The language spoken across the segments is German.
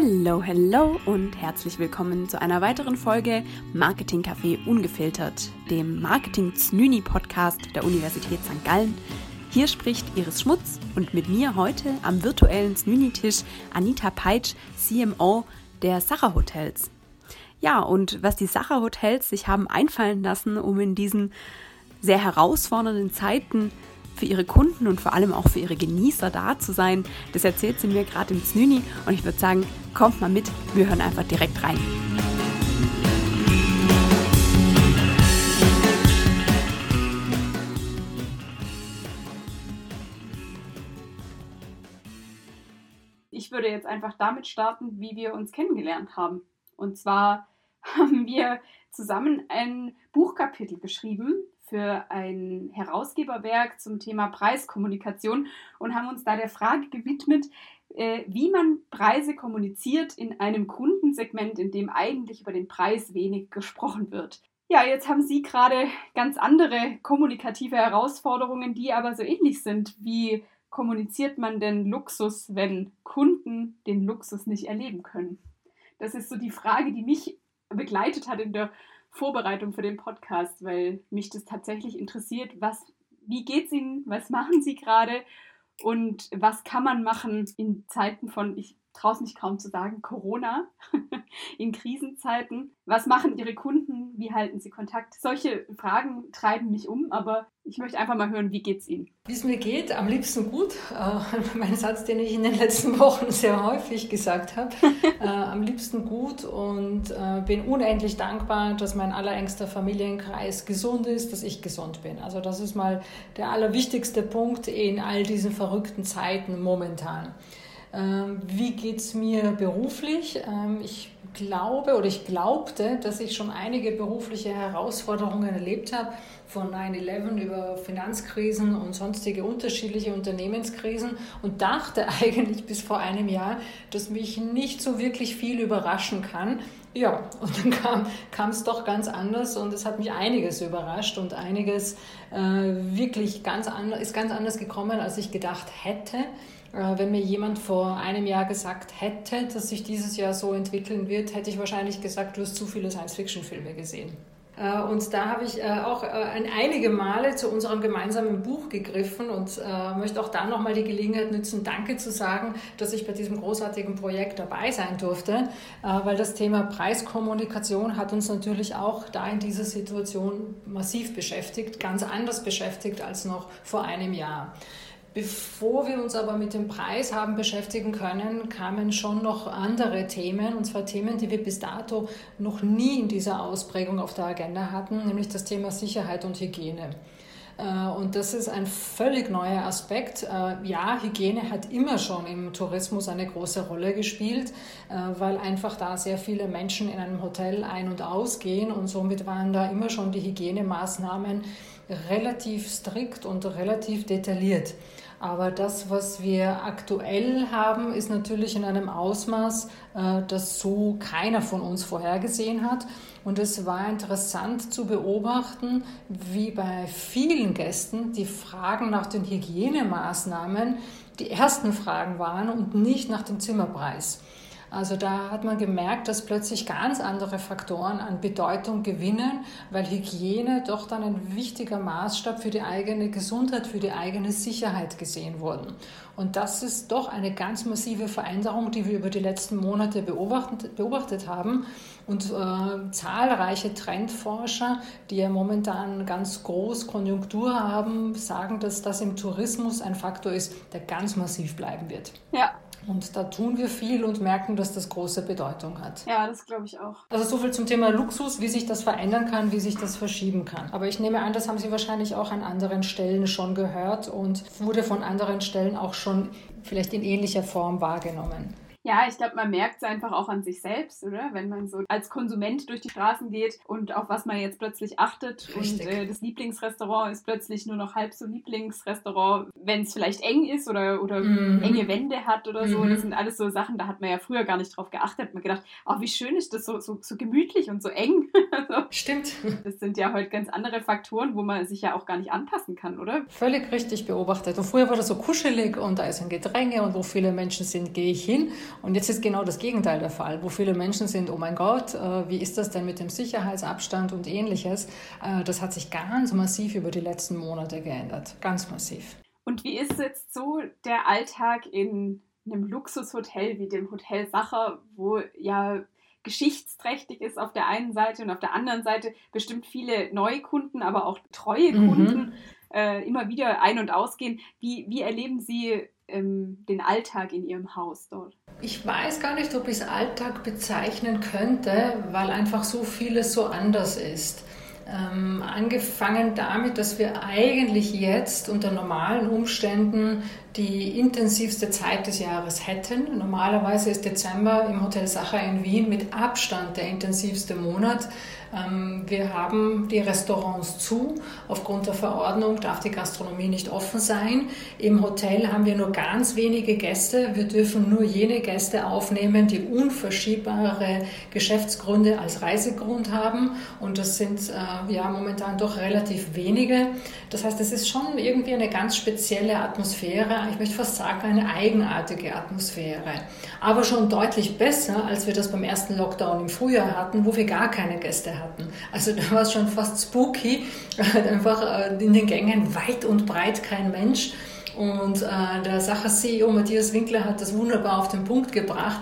Hello, hello und herzlich willkommen zu einer weiteren Folge Marketing Café Ungefiltert, dem Marketing Znüni Podcast der Universität St. Gallen. Hier spricht Iris Schmutz und mit mir heute am virtuellen Znüni-Tisch Anita Peitsch, CMO der Sacher Hotels. Ja, und was die Sacher Hotels sich haben einfallen lassen, um in diesen sehr herausfordernden Zeiten für ihre Kunden und vor allem auch für ihre Genießer da zu sein. Das erzählt sie mir gerade im Znüni und ich würde sagen, kommt mal mit, wir hören einfach direkt rein. Ich würde jetzt einfach damit starten, wie wir uns kennengelernt haben. Und zwar haben wir zusammen ein Buchkapitel geschrieben für ein Herausgeberwerk zum Thema Preiskommunikation und haben uns da der Frage gewidmet, äh, wie man Preise kommuniziert in einem Kundensegment, in dem eigentlich über den Preis wenig gesprochen wird. Ja, jetzt haben Sie gerade ganz andere kommunikative Herausforderungen, die aber so ähnlich sind. Wie kommuniziert man denn Luxus, wenn Kunden den Luxus nicht erleben können? Das ist so die Frage, die mich begleitet hat in der Vorbereitung für den Podcast, weil mich das tatsächlich interessiert, was, wie geht's Ihnen, was machen Sie gerade? Und was kann man machen in Zeiten von, ich traue es mich kaum zu sagen, Corona, in Krisenzeiten. Was machen Ihre Kunden? Wie halten Sie Kontakt? Solche Fragen treiben mich um, aber ich möchte einfach mal hören, wie geht es Ihnen? Wie es mir geht, am liebsten gut. Äh, mein Satz, den ich in den letzten Wochen sehr häufig gesagt habe. äh, am liebsten gut und äh, bin unendlich dankbar, dass mein allerengster Familienkreis gesund ist, dass ich gesund bin. Also das ist mal der allerwichtigste Punkt in all diesen verrückten Zeiten momentan. Ähm, wie geht es mir beruflich? Ähm, ich glaube oder ich glaubte, dass ich schon einige berufliche Herausforderungen erlebt habe, von 9-11 über Finanzkrisen und sonstige unterschiedliche Unternehmenskrisen und dachte eigentlich bis vor einem Jahr, dass mich nicht so wirklich viel überraschen kann. Ja, und dann kam es doch ganz anders und es hat mich einiges überrascht und einiges äh, wirklich ganz ist ganz anders gekommen, als ich gedacht hätte. Äh, wenn mir jemand vor einem Jahr gesagt hätte, dass sich dieses Jahr so entwickeln wird, hätte ich wahrscheinlich gesagt, du hast zu viele Science-Fiction-Filme gesehen. Äh, und da habe ich äh, auch einige Male zu unserem gemeinsamen Buch gegriffen und möchte auch da nochmal die Gelegenheit nutzen, Danke zu sagen, dass ich bei diesem großartigen Projekt dabei sein durfte, weil das Thema Preiskommunikation hat uns natürlich auch da in dieser Situation massiv beschäftigt, ganz anders beschäftigt als noch vor einem Jahr. Bevor wir uns aber mit dem Preis haben beschäftigen können, kamen schon noch andere Themen, und zwar Themen, die wir bis dato noch nie in dieser Ausprägung auf der Agenda hatten, nämlich das Thema Sicherheit und Hygiene. Äh, und das ist ein völlig neuer Aspekt. Äh, ja, Hygiene hat immer schon im Tourismus eine große Rolle gespielt, äh, weil einfach da sehr viele Menschen in einem Hotel ein- und ausgehen und somit waren da immer schon die Hygienemaßnahmen relativ strikt und relativ detailliert. Aber das, was wir aktuell haben, ist natürlich in einem Ausmaß, äh, das so keiner von uns vorhergesehen hat. Und es war interessant zu beobachten, wie bei vielen Gästen die Fragen nach den Hygienemaßnahmen die ersten Fragen waren und nicht nach dem Zimmerpreis. Also da hat man gemerkt, dass plötzlich ganz andere Faktoren an Bedeutung gewinnen, weil Hygiene doch dann ein wichtiger Maßstab für die eigene Gesundheit, für die eigene Sicherheit gesehen wurden. Und das ist doch eine ganz massive Veränderung, die wir über die letzten Monate beobachtet, beobachtet haben. Und äh, zahlreiche Trendforscher, die ja momentan ganz groß Konjunktur haben, sagen, dass das im Tourismus ein Faktor ist, der ganz massiv bleiben wird. Ja, und da tun wir viel und merken, dass das große Bedeutung hat. Ja, das glaube ich auch. Also so viel zum Thema Luxus, wie sich das verändern kann, wie sich das verschieben kann. Aber ich nehme an, das haben Sie wahrscheinlich auch an anderen Stellen schon gehört und wurde von anderen Stellen auch schon vielleicht in ähnlicher Form wahrgenommen. Ja, ich glaube, man merkt es einfach auch an sich selbst, oder? Wenn man so als Konsument durch die Straßen geht und auf was man jetzt plötzlich achtet Richtig. und äh, das Lieblingsrestaurant ist plötzlich nur noch halb so Lieblingsrestaurant, wenn es vielleicht eng ist oder, oder mhm. enge Wände hat oder so. Mhm. Das sind alles so Sachen, da hat man ja früher gar nicht drauf geachtet. Man gedacht, oh, wie schön ist das so, so, so gemütlich und so eng. so. Stimmt. Das sind ja heute ganz andere Faktoren, wo man sich ja auch gar nicht anpassen kann, oder? Völlig richtig beobachtet. Und früher war das so kuschelig und da ist ein Gedränge und wo viele Menschen sind, gehe ich hin. Und jetzt ist genau das Gegenteil der Fall, wo viele Menschen sind, oh mein Gott, äh, wie ist das denn mit dem Sicherheitsabstand und ähnliches? Äh, das hat sich ganz massiv über die letzten Monate geändert. Ganz massiv. Und wie ist jetzt so der Alltag in einem Luxushotel wie dem Hotel Sacher, wo ja geschichtsträchtig ist auf der einen Seite und auf der anderen Seite bestimmt viele Neukunden, aber auch treue mhm. Kunden mhm. äh, immer wieder ein- und ausgehen. Wie, wie erleben Sie ähm, den Alltag in Ihrem Haus dort? Ich weiß gar nicht, ob ich es Alltag bezeichnen könnte, weil einfach so vieles so anders ist. Ähm, angefangen damit, dass wir eigentlich jetzt unter normalen Umständen die intensivste Zeit des Jahres hätten. Normalerweise ist Dezember im Hotel Sacher in Wien mit Abstand der intensivste Monat. Ähm, wir haben die Restaurants zu. Aufgrund der Verordnung darf die Gastronomie nicht offen sein. Im Hotel haben wir nur ganz wenige Gäste. Wir dürfen nur jene Gäste aufnehmen, die unverschiebbare Geschäftsgründe als Reisegrund haben. Und das sind äh, ja momentan doch relativ wenige. Das heißt, es ist schon irgendwie eine ganz spezielle Atmosphäre. Ich möchte fast sagen, eine eigenartige Atmosphäre. Aber schon deutlich besser, als wir das beim ersten Lockdown im Frühjahr hatten, wo wir gar keine Gäste hatten. Also da war es schon fast spooky, einfach äh, in den Gängen weit und breit kein Mensch. Und äh, der Sacher-CEO Matthias Winkler hat das wunderbar auf den Punkt gebracht.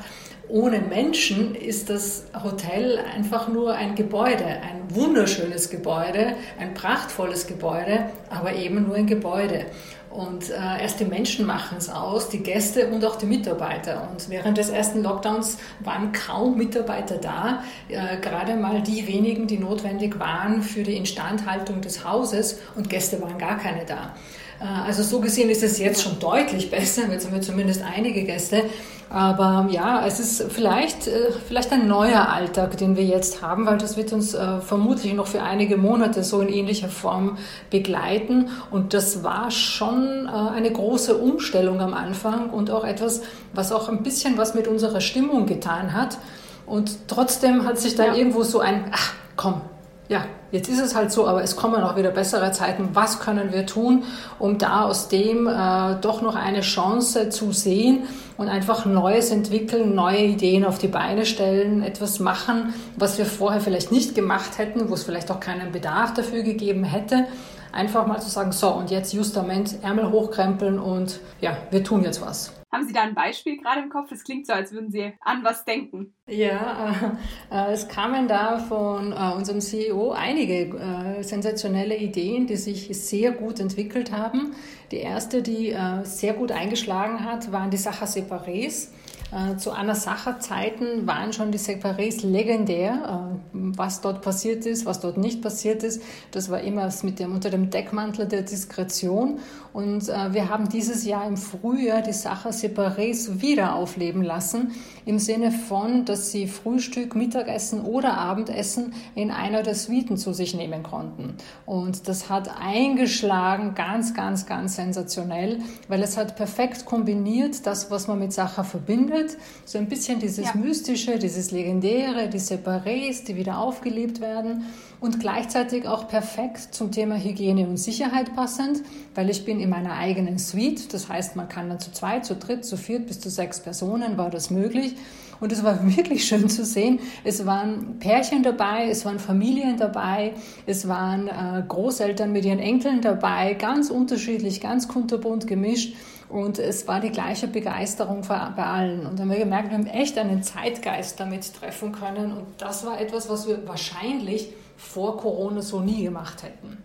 Ohne Menschen ist das Hotel einfach nur ein Gebäude, ein wunderschönes Gebäude, ein prachtvolles Gebäude, aber eben nur ein Gebäude. Und äh, erst die Menschen machen es aus, die Gäste und auch die Mitarbeiter. Und während des ersten Lockdowns waren kaum Mitarbeiter da, äh, gerade mal die wenigen, die notwendig waren für die Instandhaltung des Hauses und Gäste waren gar keine da. Äh, also so gesehen ist es jetzt schon deutlich besser. Jetzt haben wir zumindest einige Gäste. Aber ja, es ist vielleicht, äh, vielleicht ein neuer Alltag, den wir jetzt haben, weil das wird uns äh, vermutlich noch für einige Monate so in ähnlicher Form begleiten. Und das war schon eine große Umstellung am Anfang und auch etwas, was auch ein bisschen was mit unserer Stimmung getan hat. Und trotzdem hat sich da ja. irgendwo so ein, ach komm, ja, jetzt ist es halt so, aber es kommen auch wieder bessere Zeiten. Was können wir tun, um da aus dem äh, doch noch eine Chance zu sehen und einfach Neues entwickeln, neue Ideen auf die Beine stellen, etwas machen, was wir vorher vielleicht nicht gemacht hätten, wo es vielleicht auch keinen Bedarf dafür gegeben hätte. Einfach mal zu sagen, so und jetzt Justament, Ärmel hochkrempeln und ja, wir tun jetzt was. Haben Sie da ein Beispiel gerade im Kopf? Es klingt so, als würden Sie an was denken. Ja, äh, es kamen da von äh, unserem CEO einige äh, sensationelle Ideen, die sich sehr gut entwickelt haben. Die erste, die äh, sehr gut eingeschlagen hat, waren die Sacher Separés. Äh, zu Anna Sacher Zeiten waren schon die Separés legendär. Äh, was dort passiert ist, was dort nicht passiert ist, das war immer mit dem, unter dem Deckmantel der Diskretion. Und äh, wir haben dieses Jahr im Frühjahr die Sacher Separés wieder aufleben lassen, im Sinne von, dass sie Frühstück, Mittagessen oder Abendessen in einer der Suiten zu sich nehmen konnten. Und das hat eingeschlagen, ganz, ganz, ganz sensationell, weil es hat perfekt kombiniert, das, was man mit Sacher verbindet, gespielt. So ein bisschen dieses ja. Mystische, dieses Legendäre, die Separés, die wieder aufgelebt werden und gleichzeitig auch perfekt zum Thema Hygiene und Sicherheit passend, weil ich bin in meiner eigenen Suite. Das heißt, man kann dann zu zweit, zu dritt, zu viert bis zu sechs Personen war das möglich. Und es war wirklich schön zu sehen. Es waren Pärchen dabei, es waren Familien dabei, es waren äh, Großeltern mit ihren Enkeln dabei, ganz unterschiedlich, ganz kunterbunt gemischt. Und es war die gleiche Begeisterung bei allen. Und dann haben wir gemerkt, wir haben echt einen Zeitgeist damit treffen können. Und das war etwas, was wir wahrscheinlich vor Corona so nie gemacht hätten.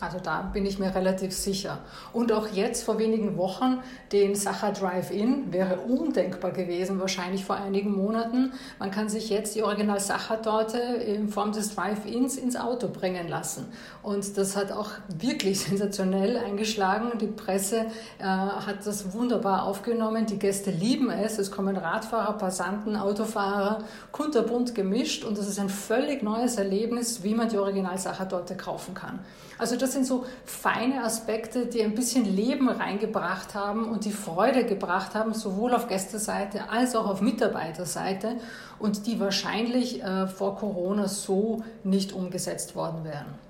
Also da bin ich mir relativ sicher. Und auch jetzt vor wenigen Wochen den Sacher Drive-In wäre undenkbar gewesen, wahrscheinlich vor einigen Monaten. Man kann sich jetzt die Original Sacher-Torte in Form des Drive-Ins ins Auto bringen lassen. Und das hat auch wirklich sensationell eingeschlagen. Die Presse äh, hat das wunderbar aufgenommen. Die Gäste lieben es. Es kommen Radfahrer, Passanten, Autofahrer, kunterbunt gemischt. Und das ist ein völlig neues Erlebnis, wie man die Original Sacher-Torte kaufen kann. Also das sind so feine Aspekte, die ein bisschen Leben reingebracht haben und die Freude gebracht haben, sowohl auf Gästeseite als auch auf Mitarbeiterseite und die wahrscheinlich äh, vor Corona so nicht umgesetzt worden wären.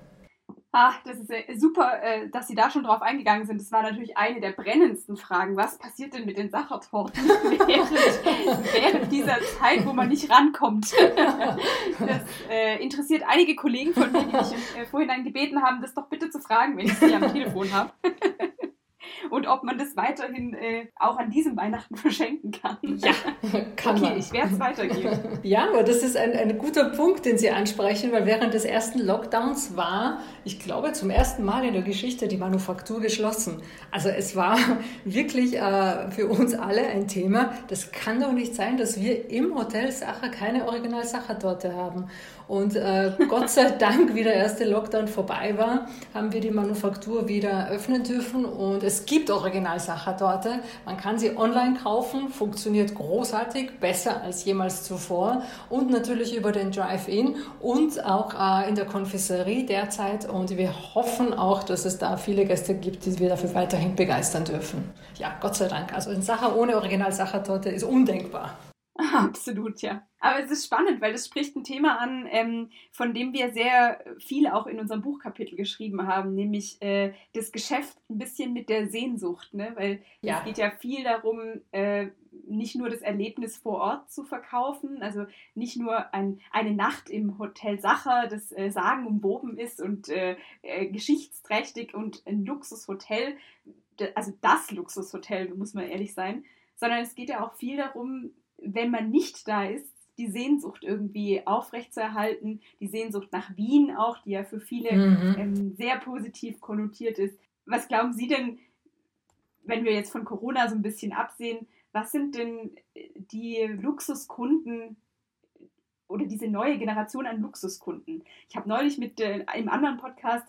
Ah, das ist äh, super, äh, dass Sie da schon drauf eingegangen sind. Das war natürlich eine der brennendsten Fragen. Was passiert denn mit den Sachertorten während, während dieser Zeit, wo man nicht rankommt? Das äh, interessiert einige Kollegen von mir, die mich im äh, Vorhinein gebeten haben, das doch bitte zu fragen, wenn ich sie am Telefon habe und ob man das weiterhin äh, auch an diesem Weihnachten verschenken kann. Ja, kann okay, man. ich werde es weitergeben. Ja, aber das ist ein, ein guter Punkt, den Sie ansprechen, weil während des ersten Lockdowns war, ich glaube, zum ersten Mal in der Geschichte die Manufaktur geschlossen. Also es war wirklich äh, für uns alle ein Thema. Das kann doch nicht sein, dass wir im Hotel Sacher keine Original-Sacher-Torte haben. Und äh, Gott sei Dank, wie der erste Lockdown vorbei war, haben wir die Manufaktur wieder öffnen dürfen und es gibt Original-Sachertorte. Man kann sie online kaufen, funktioniert großartig, besser als jemals zuvor und natürlich über den Drive-In und auch äh, in der Konfiserie derzeit und wir hoffen auch, dass es da viele Gäste gibt, die wir dafür weiterhin begeistern dürfen. Ja, Gott sei Dank. Also ein Sacher ohne Original-Sachertorte ist undenkbar. Absolut, ja. Aber es ist spannend, weil es spricht ein Thema an, ähm, von dem wir sehr viel auch in unserem Buchkapitel geschrieben haben, nämlich äh, das Geschäft ein bisschen mit der Sehnsucht, ne? Weil ja. es geht ja viel darum, äh, nicht nur das Erlebnis vor Ort zu verkaufen, also nicht nur ein, eine Nacht im Hotel Sacher, das äh, sagenumwoben ist und äh, äh, geschichtsträchtig und ein Luxushotel, also das Luxushotel, muss man ehrlich sein, sondern es geht ja auch viel darum, wenn man nicht da ist, die Sehnsucht irgendwie aufrechtzuerhalten, die Sehnsucht nach Wien auch, die ja für viele mhm. ähm, sehr positiv konnotiert ist. Was glauben Sie denn, wenn wir jetzt von Corona so ein bisschen absehen, was sind denn äh, die Luxuskunden oder diese neue Generation an Luxuskunden? Ich habe neulich mit äh, einem anderen Podcast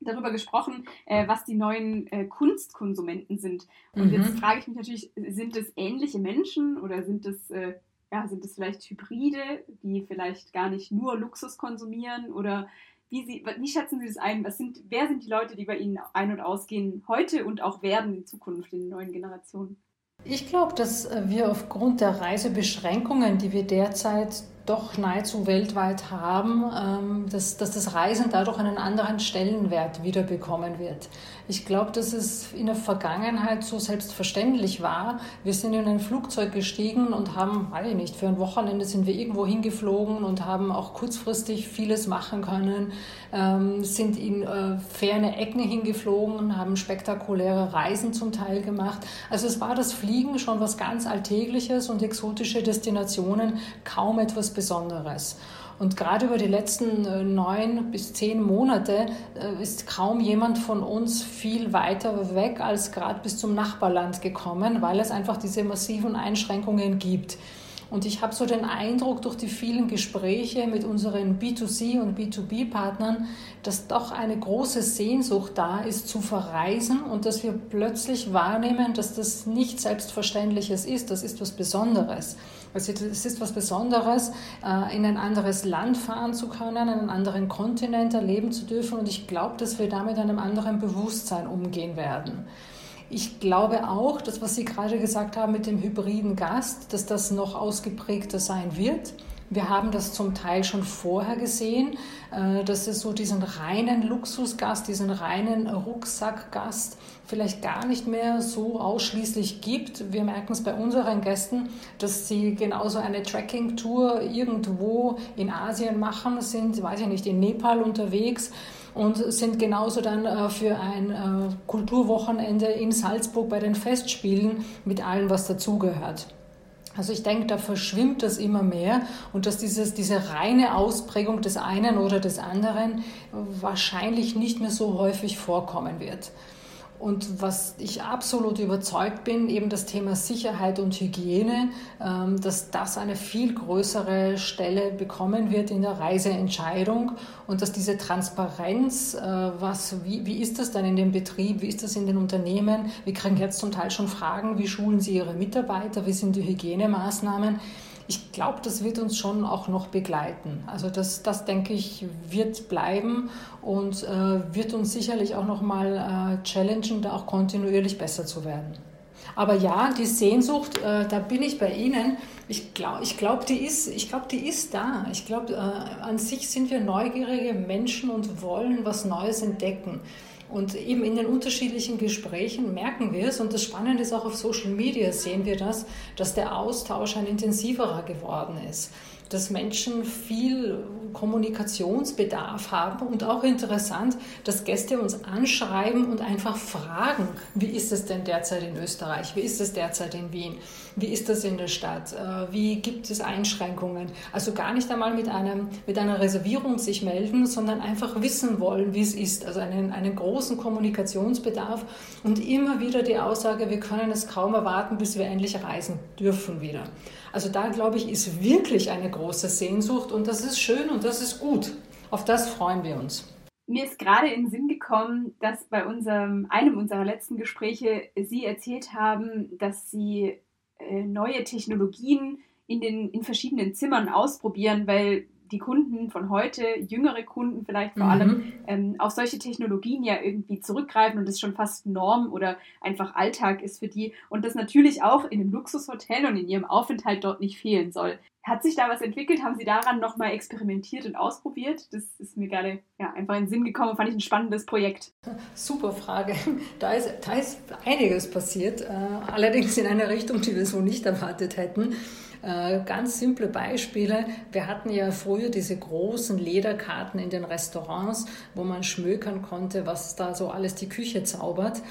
darüber gesprochen, äh, was die neuen äh, Kunstkonsumenten sind. Und mhm. jetzt frage ich mich natürlich, sind es ähnliche Menschen oder sind es, äh, ja, sind es vielleicht Hybride, die vielleicht gar nicht nur Luxus konsumieren oder wie, Sie, wie schätzen Sie das ein? Was sind, wer sind die Leute, die bei Ihnen ein- und ausgehen heute und auch werden in Zukunft in den neuen Generationen? Ich glaube, dass wir aufgrund der Reisebeschränkungen, die wir derzeit doch nahezu weltweit haben, ähm, dass, dass das Reisen dadurch einen anderen Stellenwert wiederbekommen wird. Ich glaube, dass es in der Vergangenheit so selbstverständlich war. Wir sind in ein Flugzeug gestiegen und haben, weiß ich nicht, für ein Wochenende sind wir irgendwo hingeflogen und haben auch kurzfristig vieles machen können, ähm, sind in äh, ferne Ecken hingeflogen haben spektakuläre Reisen zum Teil gemacht. Also es war das Fliegen schon was ganz Alltägliches und exotische Destinationen kaum etwas Besonderes. Und gerade über die letzten äh, neun bis zehn Monate äh, ist kaum jemand von uns viel weiter weg als gerade bis zum Nachbarland gekommen, weil es einfach diese massiven Einschränkungen gibt. Und ich habe so den Eindruck durch die vielen Gespräche mit unseren B2C und B2B-Partnern, dass doch eine große Sehnsucht da ist zu verreisen und dass wir plötzlich wahrnehmen, dass das nicht Selbstverständliches ist, das ist was Besonderes. Also es ist was Besonderes, äh, in ein anderes Land fahren zu können, einen anderen Kontinent erleben zu dürfen und ich glaube, dass wir damit einem anderen Bewusstsein umgehen werden. Ich glaube auch, dass was Sie gerade gesagt haben mit dem hybriden Gast, dass das noch ausgeprägter sein wird. Wir haben das zum Teil schon vorher gesehen, äh, dass es so diesen reinen Luxusgast, diesen reinen Rucksackgast vielleicht gar nicht mehr so ausschließlich gibt. Wir merken es bei unseren Gästen, dass sie genauso eine Tracking-Tour irgendwo in Asien machen, sind, weiß ich nicht, in Nepal unterwegs und sind genauso dann äh, für ein äh, Kulturwochenende in Salzburg bei den Festspielen mit allem, was dazugehört. Also ich denke, da verschwimmt das immer mehr und dass dieses, diese reine Ausprägung des einen oder des anderen wahrscheinlich nicht mehr so häufig vorkommen wird. Und was ich absolut überzeugt bin, eben das Thema Sicherheit und Hygiene, ähm, dass das eine viel größere Stelle bekommen wird in der Reiseentscheidung und dass diese Transparenz, äh, was, wie, wie ist das dann in dem Betrieb, wie ist das in den Unternehmen, wir kriegen jetzt zum Teil schon Fragen, wie schulen Sie Ihre Mitarbeiter, wie sind die Hygienemaßnahmen, ich glaube, das wird uns schon auch noch begleiten. Also das, das denke ich, wird bleiben und äh, wird uns sicherlich auch noch mal äh, challengen, da auch kontinuierlich besser zu werden. Aber ja, die Sehnsucht, äh, da bin ich bei Ihnen. Ich glaube, ich glaub, die, ist, glaub, die ist da. Ich glaube, äh, an sich sind wir neugierige Menschen und wollen was Neues entdecken. Und eben in den unterschiedlichen Gesprächen merken wir es, und das Spannende ist auch auf Social Media sehen wir das, dass der Austausch ein intensiverer geworden ist dass Menschen viel Kommunikationsbedarf haben und auch interessant, dass Gäste uns anschreiben und einfach fragen, wie ist es denn derzeit in Österreich, wie ist es derzeit in Wien, wie ist das in der Stadt, äh, wie gibt es Einschränkungen. Also gar nicht einmal mit, einem, mit einer Reservierung sich melden, sondern einfach wissen wollen, wie es ist. Also einen, einen großen Kommunikationsbedarf und immer wieder die Aussage, wir können es kaum erwarten, bis wir endlich reisen dürfen wieder. Also da, glaube ich, ist wirklich eine große Sehnsucht und das ist schön und das ist gut. Auf das freuen wir uns. Mir ist gerade in den Sinn gekommen, dass bei unserem, einem unserer letzten Gespräche Sie erzählt haben, dass Sie äh, neue Technologien in, den, in verschiedenen Zimmern ausprobieren, weil die Kunden von heute, jüngere Kunden vielleicht vor mhm. allem, ähm, auf solche Technologien ja irgendwie zurückgreifen und das schon fast Norm oder einfach Alltag ist für die und das natürlich auch in einem Luxushotel und in ihrem Aufenthalt dort nicht fehlen soll. Hat sich da was entwickelt? Haben Sie daran nochmal experimentiert und ausprobiert? Das ist mir gerade ja, einfach in den Sinn gekommen, fand ich ein spannendes Projekt. Super Frage. Da ist, da ist einiges passiert, äh, allerdings in eine Richtung, die wir so nicht erwartet hätten. Äh, ganz simple Beispiele. Wir hatten ja früher diese großen Lederkarten in den Restaurants, wo man schmökern konnte, was da so alles die Küche zaubert.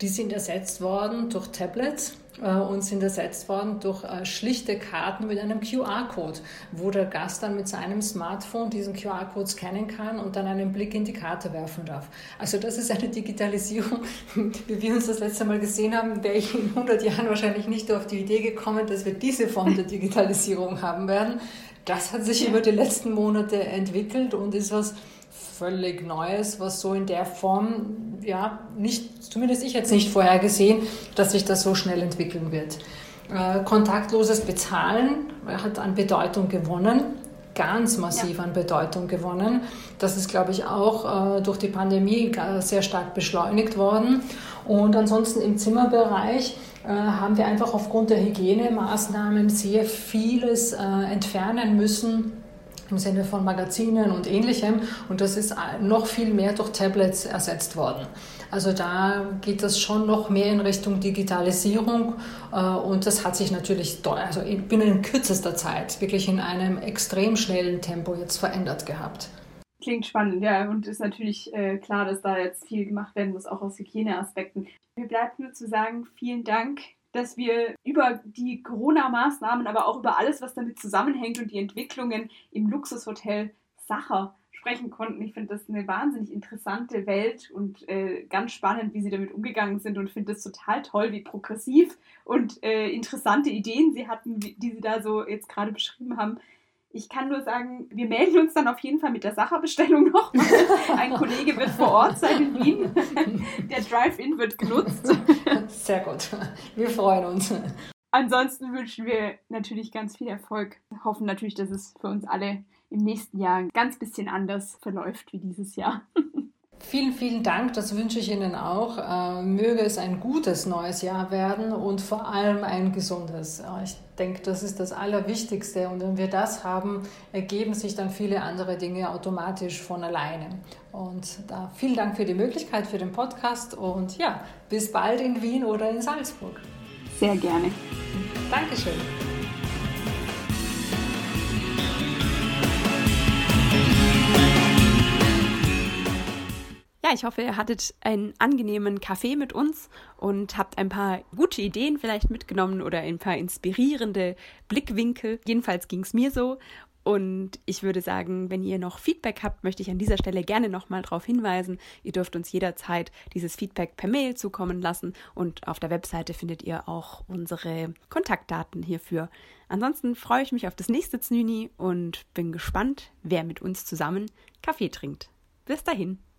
Die sind ersetzt worden durch Tablets und sind ersetzt worden durch äh, schlichte Karten mit einem QR-Code, wo der Gast dann mit seinem Smartphone diesen QR-Code scannen kann und dann einen Blick in die Karte werfen darf. Also das ist eine Digitalisierung, wie wir uns das letzte Mal gesehen haben, wäre ich in 100 Jahren wahrscheinlich nicht auf die Idee gekommen, dass wir diese Form der Digitalisierung haben werden. Das hat sich über die letzten Monate entwickelt und ist was völlig Neues, was so in der Form, ja, nicht, zumindest ich jetzt nicht vorher gesehen, dass sich das so schnell entwickeln wird. Äh, kontaktloses Bezahlen hat an Bedeutung gewonnen, ganz massiv ja. an Bedeutung gewonnen. Das ist, glaube ich, auch äh, durch die Pandemie sehr stark beschleunigt worden. Und ansonsten im Zimmerbereich äh, haben wir einfach aufgrund der Hygienemaßnahmen sehr vieles äh, entfernen müssen im Sinne von Magazinen und ähnlichem. Und das ist noch viel mehr durch Tablets ersetzt worden. Also da geht das schon noch mehr in Richtung Digitalisierung äh, und das hat sich natürlich also binnen kürzester Zeit wirklich in einem extrem schnellen Tempo jetzt verändert gehabt. Klingt spannend, ja, und ist natürlich äh, klar, dass da jetzt viel gemacht werden muss, auch aus Hygieneaspekten. Mir bleibt nur zu sagen, vielen Dank dass wir über die Corona-Maßnahmen, aber auch über alles, was damit zusammenhängt und die Entwicklungen im Luxushotel Sacher sprechen konnten. Ich finde das eine wahnsinnig interessante Welt und äh, ganz spannend, wie sie damit umgegangen sind und finde es total toll, wie progressiv und äh, interessante Ideen sie hatten, die sie da so jetzt gerade beschrieben haben. Ich kann nur sagen, wir melden uns dann auf jeden Fall mit der Sacherbestellung noch. Ein Kollege wird vor Ort sein in Wien. Der Drive-In wird genutzt. Sehr gut. Wir freuen uns. Ansonsten wünschen wir natürlich ganz viel Erfolg. Wir hoffen natürlich, dass es für uns alle im nächsten Jahr ein ganz bisschen anders verläuft wie dieses Jahr. Vielen, vielen Dank, das wünsche ich Ihnen auch. Äh, möge es ein gutes neues Jahr werden und vor allem ein gesundes. Ich denke, das ist das Allerwichtigste und wenn wir das haben, ergeben sich dann viele andere Dinge automatisch von alleine. Und da vielen Dank für die Möglichkeit für den Podcast und ja, bis bald in Wien oder in Salzburg. Sehr gerne. Dankeschön. Ja, ich hoffe, ihr hattet einen angenehmen Kaffee mit uns und habt ein paar gute Ideen vielleicht mitgenommen oder ein paar inspirierende Blickwinkel. Jedenfalls ging es mir so. Und ich würde sagen, wenn ihr noch Feedback habt, möchte ich an dieser Stelle gerne nochmal darauf hinweisen. Ihr dürft uns jederzeit dieses Feedback per Mail zukommen lassen und auf der Webseite findet ihr auch unsere Kontaktdaten hierfür. Ansonsten freue ich mich auf das nächste Znüni und bin gespannt, wer mit uns zusammen Kaffee trinkt. Bis dahin.